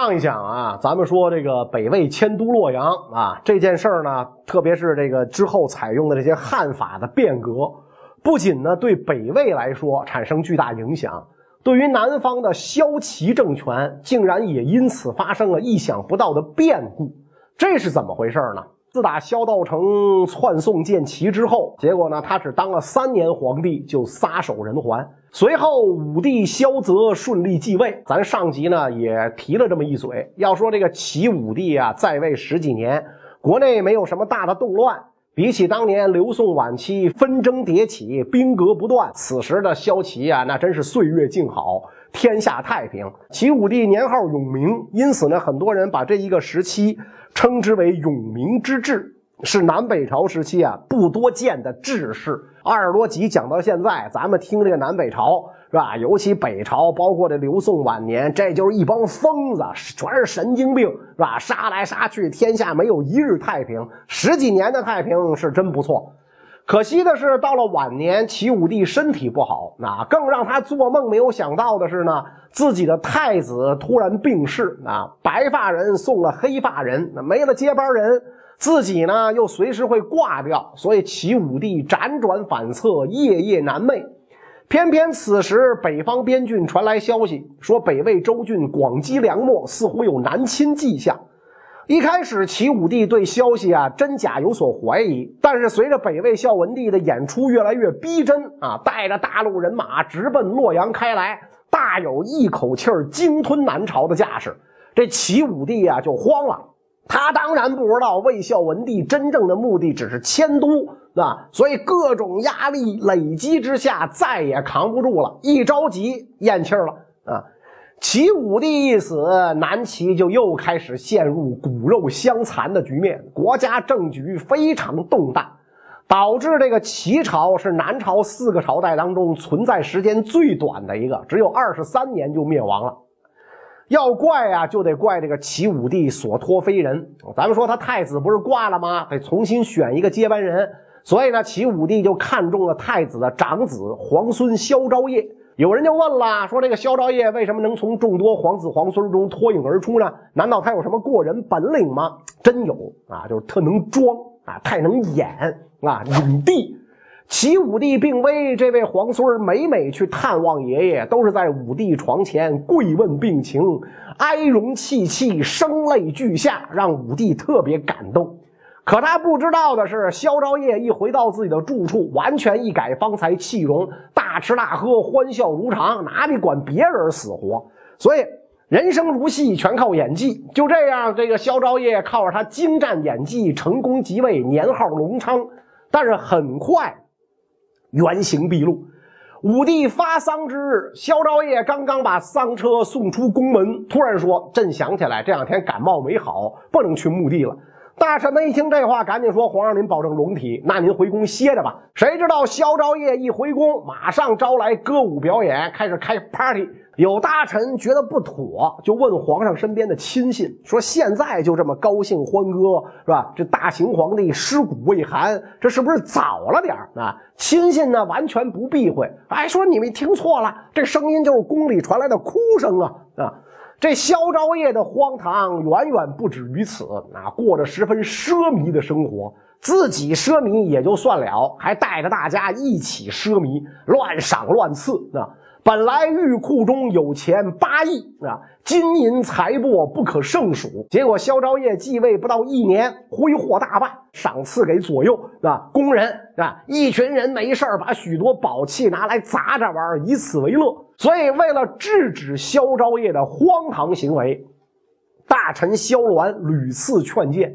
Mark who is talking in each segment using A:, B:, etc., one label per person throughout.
A: 上一讲啊，咱们说这个北魏迁都洛阳啊这件事儿呢，特别是这个之后采用的这些汉法的变革，不仅呢对北魏来说产生巨大影响，对于南方的萧齐政权，竟然也因此发生了意想不到的变故。这是怎么回事呢？自打萧道成篡宋建齐之后，结果呢，他只当了三年皇帝就撒手人寰。随后武帝萧泽顺利继位，咱上集呢也提了这么一嘴。要说这个齐武帝啊，在位十几年，国内没有什么大的动乱，比起当年刘宋晚期纷争迭起、兵革不断，此时的萧齐啊，那真是岁月静好，天下太平。齐武帝年号永明，因此呢，很多人把这一个时期。称之为永明之治，是南北朝时期啊不多见的治世。二十多集讲到现在，咱们听这个南北朝是吧？尤其北朝，包括这刘宋晚年，这就是一帮疯子，全是神经病是吧？杀来杀去，天下没有一日太平。十几年的太平是真不错。可惜的是，到了晚年，齐武帝身体不好，那更让他做梦没有想到的是呢，自己的太子突然病逝，啊，白发人送了黑发人，那没了接班人，自己呢又随时会挂掉，所以齐武帝辗转反侧，夜夜难寐。偏偏此时，北方边郡传来消息，说北魏州郡广积粮秣，似乎有南侵迹象。一开始，齐武帝对消息啊真假有所怀疑，但是随着北魏孝文帝的演出越来越逼真啊，带着大陆人马直奔洛阳开来，大有一口气儿鲸吞南朝的架势。这齐武帝啊就慌了，他当然不知道魏孝文帝真正的目的只是迁都啊，所以各种压力累积之下，再也扛不住了，一着急咽气儿了啊。齐武帝一死，南齐就又开始陷入骨肉相残的局面，国家政局非常动荡，导致这个齐朝是南朝四个朝代当中存在时间最短的一个，只有二十三年就灭亡了。要怪啊，就得怪这个齐武帝所托非人。咱们说他太子不是挂了吗？得重新选一个接班人，所以呢，齐武帝就看中了太子的长子皇孙萧昭业。有人就问了，说这个萧昭业为什么能从众多皇子皇孙中脱颖而出呢？难道他有什么过人本领吗？真有啊，就是特能装啊，太能演啊，影帝。齐武帝病危，这位皇孙每每去探望爷爷，都是在武帝床前跪问病情，哀容泣泣，声泪俱下，让武帝特别感动。可他不知道的是，萧昭业一回到自己的住处，完全一改方才气容，大吃大喝，欢笑如常，哪里管别人死活？所以人生如戏，全靠演技。就这样，这个萧昭业靠着他精湛演技，成功即位，年号隆昌。但是很快，原形毕露。武帝发丧之日，萧昭业刚刚把丧车送出宫门，突然说：“朕想起来，这两天感冒没好，不能去墓地了。”大臣们一听这话，赶紧说：“皇上，您保证龙体，那您回宫歇着吧。”谁知道萧昭业一回宫，马上招来歌舞表演，开始开 party。有大臣觉得不妥，就问皇上身边的亲信说：“现在就这么高兴欢歌，是吧？这大秦皇帝尸骨未寒，这是不是早了点啊？”亲信呢，完全不避讳，哎，说你们听错了，这声音就是宫里传来的哭声啊啊！这萧昭业的荒唐远远不止于此啊，过着十分奢靡的生活，自己奢靡也就算了，还带着大家一起奢靡，乱赏乱赐啊。本来玉库中有钱八亿啊，金银财帛不可胜数。结果萧昭业继位不到一年，挥霍大半，赏赐给左右啊工人啊，一群人没事把许多宝器拿来砸着玩，以此为乐。所以为了制止萧昭业的荒唐行为，大臣萧鸾屡次劝谏。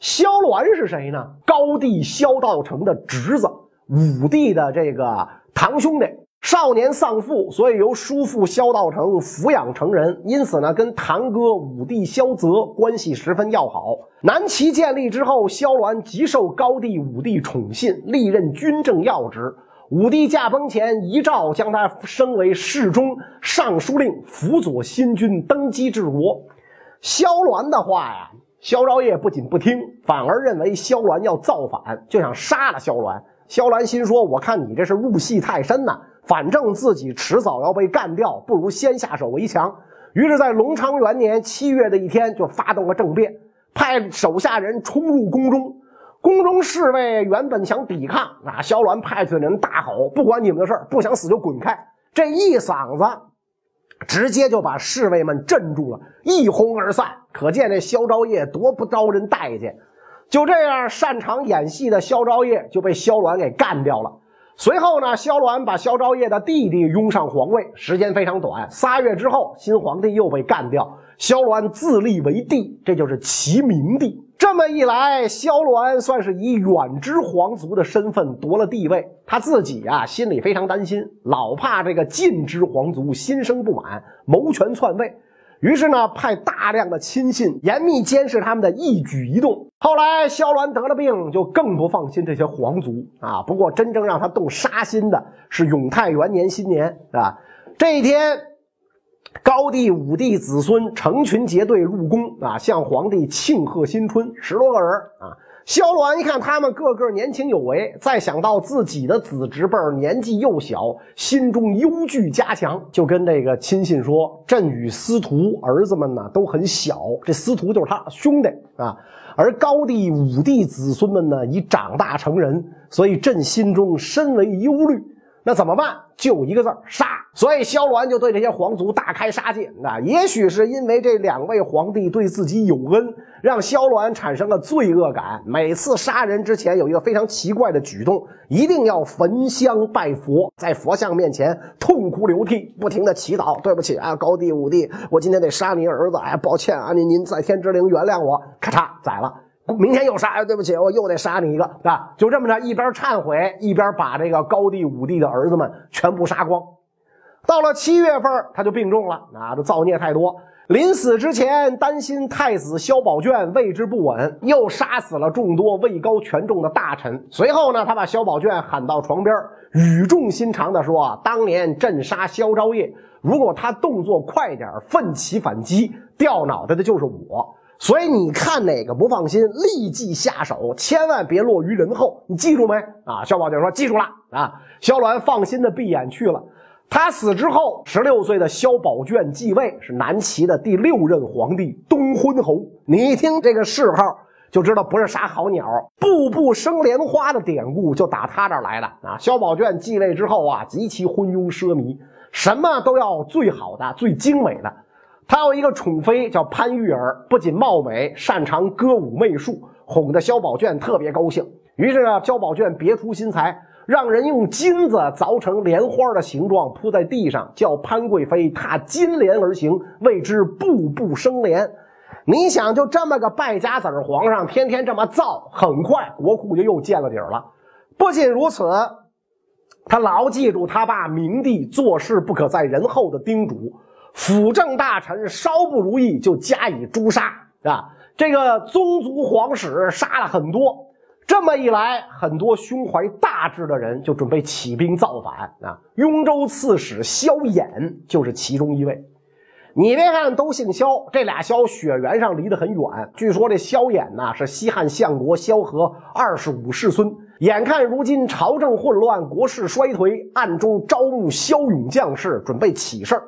A: 萧鸾是谁呢？高帝萧道成的侄子，武帝的这个堂兄弟。少年丧父，所以由叔父萧道成抚养成人，因此呢，跟堂哥武帝萧泽关系十分要好。南齐建立之后，萧鸾极受高帝武帝宠信，历任军政要职。武帝驾崩前，遗诏将他升为侍中、尚书令，辅佐新君登基治国。萧鸾的话呀，萧昭业不仅不听，反而认为萧鸾要造反，就想杀了萧鸾。萧鸾心说：“我看你这是入戏太深呐。”反正自己迟早要被干掉，不如先下手为强。于是，在隆昌元年七月的一天，就发动了政变，派手下人冲入宫中。宫中侍卫原本想抵抗，啊，萧鸾派去的人大吼：“不管你们的事不想死就滚开！”这一嗓子，直接就把侍卫们镇住了，一哄而散。可见这萧昭业多不招人待见。就这样，擅长演戏的萧昭业就被萧鸾给干掉了。随后呢，萧鸾把萧昭业的弟弟拥上皇位，时间非常短，仨月之后，新皇帝又被干掉，萧鸾自立为帝，这就是齐明帝。这么一来，萧鸾算是以远支皇族的身份夺了帝位，他自己啊心里非常担心，老怕这个近支皇族心生不满，谋权篡位。于是呢，派大量的亲信严密监视他们的一举一动。后来萧鸾得了病，就更不放心这些皇族啊。不过真正让他动杀心的是永泰元年新年啊，这一天，高帝、武帝子孙成群结队入宫啊，向皇帝庆贺新春，十多个人啊。萧鸾一看他们个个年轻有为，再想到自己的子侄辈年纪幼小，心中忧惧加强，就跟这个亲信说：“朕与司徒儿子们呢都很小，这司徒就是他兄弟啊。而高帝、武帝子孙们呢已长大成人，所以朕心中深为忧虑。”那怎么办？就一个字杀。所以萧鸾就对这些皇族大开杀戒。那也许是因为这两位皇帝对自己有恩，让萧鸾产生了罪恶感。每次杀人之前有一个非常奇怪的举动，一定要焚香拜佛，在佛像面前痛哭流涕，不停的祈祷：“对不起啊，高帝、武帝，我今天得杀你儿子。哎，抱歉啊，您您在天之灵原谅我。”咔嚓宰了。明天又杀，哎，对不起，我又得杀你一个，啊，就这么着，一边忏悔，一边把这个高帝、武帝的儿子们全部杀光。到了七月份，他就病重了，啊，这造孽太多。临死之前，担心太子萧宝卷位置不稳，又杀死了众多位高权重的大臣。随后呢，他把萧宝卷喊到床边，语重心长地说：“当年镇杀萧昭业，如果他动作快点，奋起反击，掉脑袋的就是我。”所以你看哪个不放心，立即下手，千万别落于人后。你记住没？啊，萧宝卷说记住了。啊，萧鸾放心的闭眼去了。他死之后，十六岁的萧宝卷继位，是南齐的第六任皇帝东昏侯。你一听这个谥号，就知道不是啥好鸟。步步生莲花的典故就打他这儿来的。啊，萧宝卷继位之后啊，极其昏庸奢靡，什么都要最好的、最精美的。他有一个宠妃叫潘玉儿，不仅貌美，擅长歌舞媚术，哄得萧宝卷特别高兴。于是呢，萧宝卷别出心裁，让人用金子凿成莲花的形状铺在地上，叫潘贵妃踏金莲而行，谓之步步生莲。你想，就这么个败家子儿皇上，天天这么造，很快国库就又见了底儿了。不仅如此，他牢记住他爸明帝做事不可在人后的叮嘱。辅政大臣稍不如意就加以诛杀啊！这个宗族皇室杀了很多，这么一来，很多胸怀大志的人就准备起兵造反啊！雍州刺史萧衍就是其中一位。你别看都姓萧，这俩萧血缘上离得很远。据说这萧衍呢是西汉相国萧何二十五世孙，眼看如今朝政混乱，国势衰颓，暗中招募骁勇将士，准备起事儿。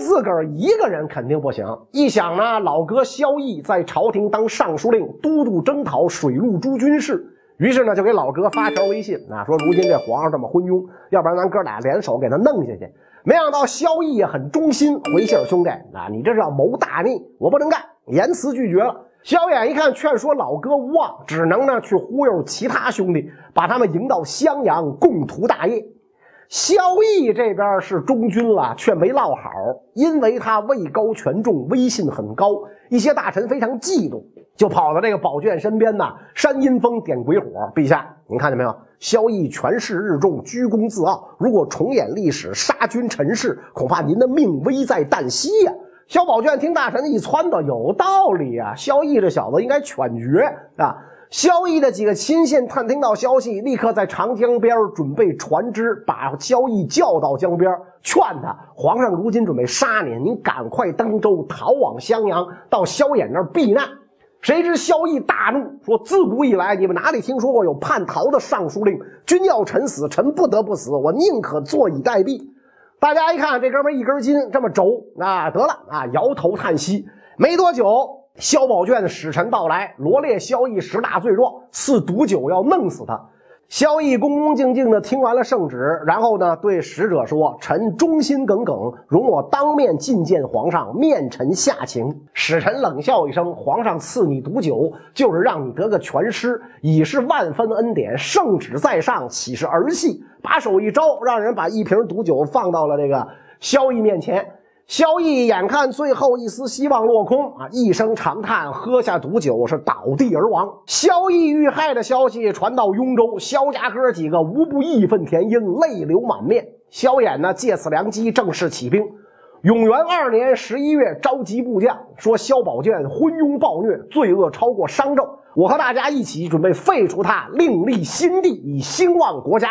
A: 自个儿一个人肯定不行。一想呢，老哥萧绎在朝廷当尚书令，都督征讨水陆诸军事，于是呢就给老哥发条微信啊，说如今这皇上这么昏庸，要不然咱哥俩联手给他弄下去。没想到萧绎也很忠心，回信兄弟啊，你这是要谋大逆，我不能干，严词拒绝了。萧衍一看劝说老哥无望，只能呢去忽悠其他兄弟，把他们迎到襄阳，共图大业。萧绎这边是中军了，却没落好，因为他位高权重，威信很高，一些大臣非常嫉妒，就跑到这个宝卷身边呐，煽阴风，点鬼火。陛下，您看见没有？萧绎权势日重，居功自傲，如果重演历史，杀君陈氏，恐怕您的命危在旦夕呀！萧宝卷听大臣一撺掇，有道理啊，萧绎这小子应该犬绝啊。萧绎的几个亲信探听到消息，立刻在长江边准备船只，把萧绎叫到江边，劝他：皇上如今准备杀您，您赶快登舟逃往襄阳，到萧衍那儿避难。谁知萧绎大怒，说：自古以来，你们哪里听说过有叛逃的尚书令？君要臣死，臣不得不死，我宁可坐以待毙。大家一看这哥们一根筋这么轴啊，得了啊，摇头叹息。没多久，萧宝卷的使臣到来，罗列萧绎十大罪状，赐毒酒要弄死他。萧绎恭恭敬敬地听完了圣旨，然后呢，对使者说：“臣忠心耿耿，容我当面觐见皇上，面陈下情。”使臣冷笑一声：“皇上赐你毒酒，就是让你得个全尸，已是万分恩典。圣旨在上，岂是儿戏？”把手一招，让人把一瓶毒酒放到了这个萧绎面前。萧绎眼看最后一丝希望落空啊，一声长叹，喝下毒酒，是倒地而亡。萧绎遇害的消息传到雍州，萧家哥几个无不义愤填膺，泪流满面。萧衍呢，借此良机正式起兵。永元二年十一月，召集部将，说萧宝卷昏庸暴虐，罪恶超过商纣，我和大家一起准备废除他，另立新帝，以兴旺国家。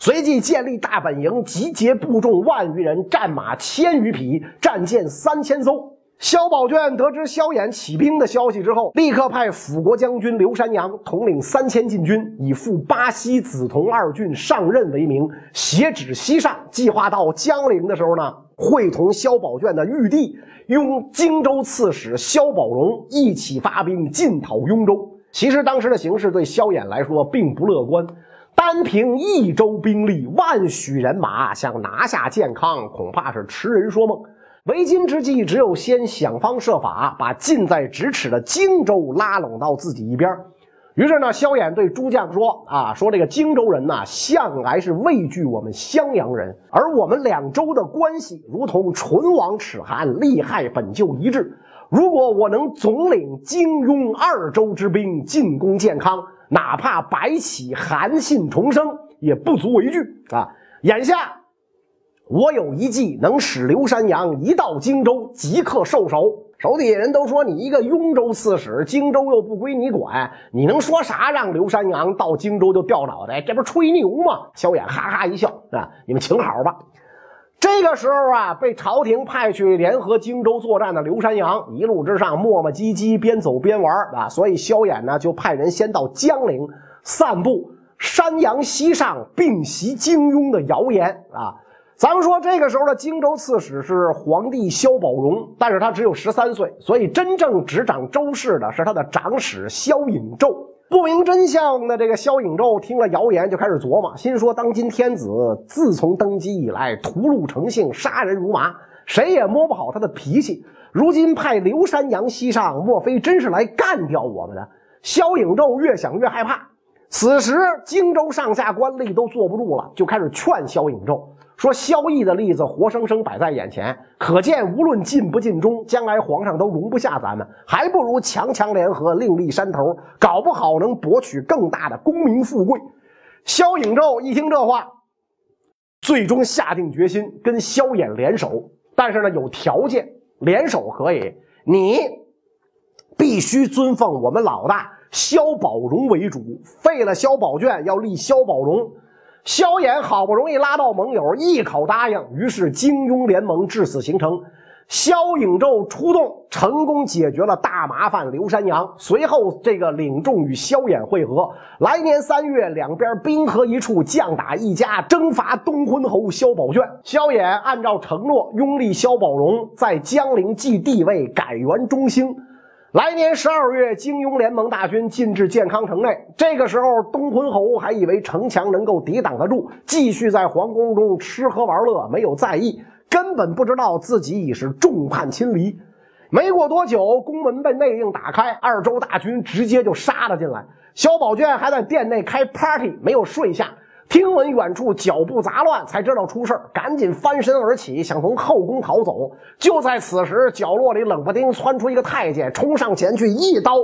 A: 随即建立大本营，集结部众万余人，战马千余匹，战舰三千艘。萧宝卷得知萧衍起兵的消息之后，立刻派辅国将军刘山阳统领三千禁军，以赴巴西、梓潼二郡上任为名，挟指西上，计划到江陵的时候呢，会同萧宝卷的玉帝拥荆州刺史萧宝荣一起发兵进讨雍州。其实当时的形势对萧衍来说并不乐观。单凭益州兵力、万许人马，想拿下建康，恐怕是痴人说梦。为今之计，只有先想方设法把近在咫尺的荆州拉拢到自己一边。于是呢，萧衍对诸将说：“啊，说这个荆州人呐，向来是畏惧我们襄阳人，而我们两州的关系如同唇亡齿寒，利害本就一致。如果我能总领荆雍二州之兵进攻建康。”哪怕白起韩信重生，也不足为惧啊！眼下我有一计，能使刘山阳一到荆州即刻受首。手底下人都说你一个雍州刺史，荆州又不归你管，你能说啥？让刘山阳到荆州就掉脑袋？这不是吹牛吗？萧衍哈哈一笑啊！你们请好吧。这个时候啊，被朝廷派去联合荆州作战的刘山阳，一路之上磨磨唧唧，边走边玩啊。所以萧衍呢，就派人先到江陵散布山阳西上并袭荆雍的谣言啊。咱们说这个时候的荆州刺史是皇帝萧宝荣，但是他只有十三岁，所以真正执掌州事的是他的长史萧颖胄。不明真相的这个萧颖胄听了谣言，就开始琢磨，心说：当今天子自从登基以来，屠戮成性，杀人如麻，谁也摸不好他的脾气。如今派刘山阳西上，莫非真是来干掉我们的？萧颖胄越想越害怕。此时荆州上下官吏都坐不住了，就开始劝萧颖胄。说萧绎的例子活生生摆在眼前，可见无论尽不尽忠，将来皇上都容不下咱们，还不如强强联合，另立山头，搞不好能博取更大的功名富贵。萧颖胄一听这话，最终下定决心跟萧衍联手，但是呢有条件，联手可以，你必须尊奉我们老大萧宝荣为主，废了萧宝卷，要立萧宝荣。萧衍好不容易拉到盟友，一口答应，于是金庸联盟至此形成。萧颖胄出动，成功解决了大麻烦刘山阳。随后，这个领众与萧衍会合。来年三月，两边兵合一处，将打一家，征伐东昏侯萧宝卷。萧衍按照承诺，拥立萧宝荣，在江陵继帝位，改元中兴。来年十二月，金庸联盟大军进至建康城内。这个时候，东昏侯还以为城墙能够抵挡得住，继续在皇宫中吃喝玩乐，没有在意，根本不知道自己已是众叛亲离。没过多久，宫门被内应打开，二州大军直接就杀了进来。萧宝卷还在殿内开 party，没有睡下。听闻远处脚步杂乱，才知道出事赶紧翻身而起，想从后宫逃走。就在此时，角落里冷不丁窜出一个太监，冲上前去，一刀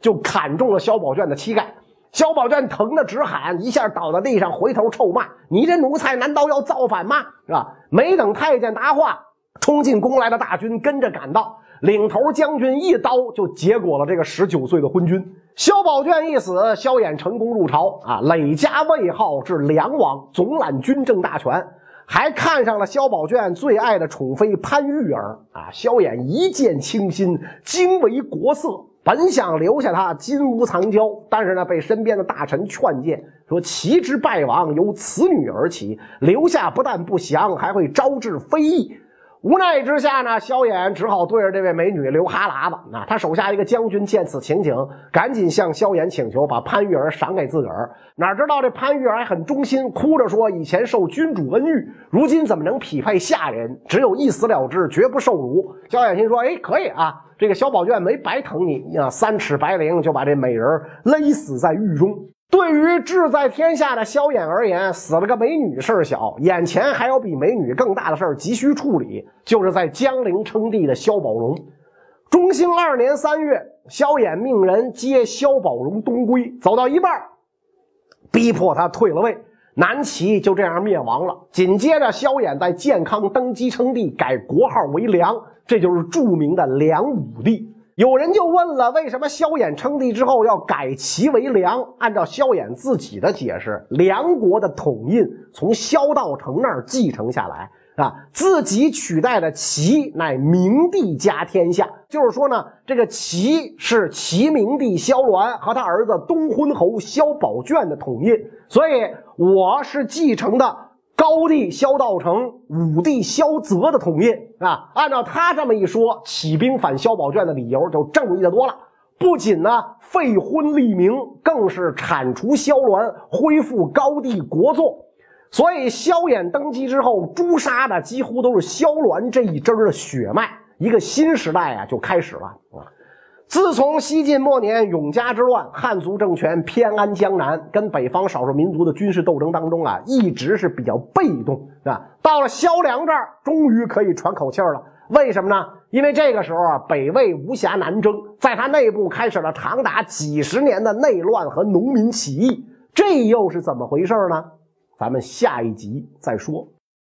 A: 就砍中了萧宝卷的膝盖。萧宝卷疼得直喊，一下倒在地上，回头臭骂：“你这奴才，难道要造反吗？”是吧？没等太监答话，冲进宫来的大军跟着赶到，领头将军一刀就结果了这个十九岁的昏君。萧宝卷一死，萧衍成功入朝啊，累加位号至梁王，总揽军政大权，还看上了萧宝卷最爱的宠妃潘玉儿啊。萧衍一见倾心，惊为国色，本想留下他金屋藏娇，但是呢，被身边的大臣劝谏说：“齐之败亡由此女而起，留下不但不祥，还会招致非议。”无奈之下呢，萧衍只好对着这位美女流哈喇子。那他手下一个将军见此情景，赶紧向萧衍请求把潘玉儿赏给自个儿。哪知道这潘玉儿还很忠心，哭着说：“以前受君主恩遇，如今怎么能匹配下人？只有一死了之，绝不受辱。”萧衍心说：“哎，可以啊，这个萧宝卷没白疼你啊，三尺白绫就把这美人勒死在狱中。”对于志在天下的萧衍而言，死了个美女事儿小，眼前还有比美女更大的事儿急需处理，就是在江陵称帝的萧宝荣。中兴二年三月，萧衍命人接萧宝荣东归，走到一半，逼迫他退了位，南齐就这样灭亡了。紧接着，萧衍在建康登基称帝，改国号为梁，这就是著名的梁武帝。有人就问了，为什么萧衍称帝之后要改齐为梁？按照萧衍自己的解释，梁国的统印从萧道成那儿继承下来啊，自己取代的齐乃明帝家天下，就是说呢，这个齐是齐明帝萧鸾和他儿子东昏侯萧宝卷的统印，所以我是继承的。高帝萧道成、武帝萧泽的统印啊，按照他这么一说，起兵反萧宝卷的理由就正义的多了。不仅呢废昏立明，更是铲除萧鸾，恢复高帝国祚。所以萧衍登基之后，诛杀的几乎都是萧鸾这一支的血脉，一个新时代啊就开始了啊。自从西晋末年永嘉之乱，汉族政权偏安江南，跟北方少数民族的军事斗争当中啊，一直是比较被动啊。到了萧梁这儿，终于可以喘口气儿了。为什么呢？因为这个时候啊，北魏无暇南征，在他内部开始了长达几十年的内乱和农民起义。这又是怎么回事呢？咱们下一集再说。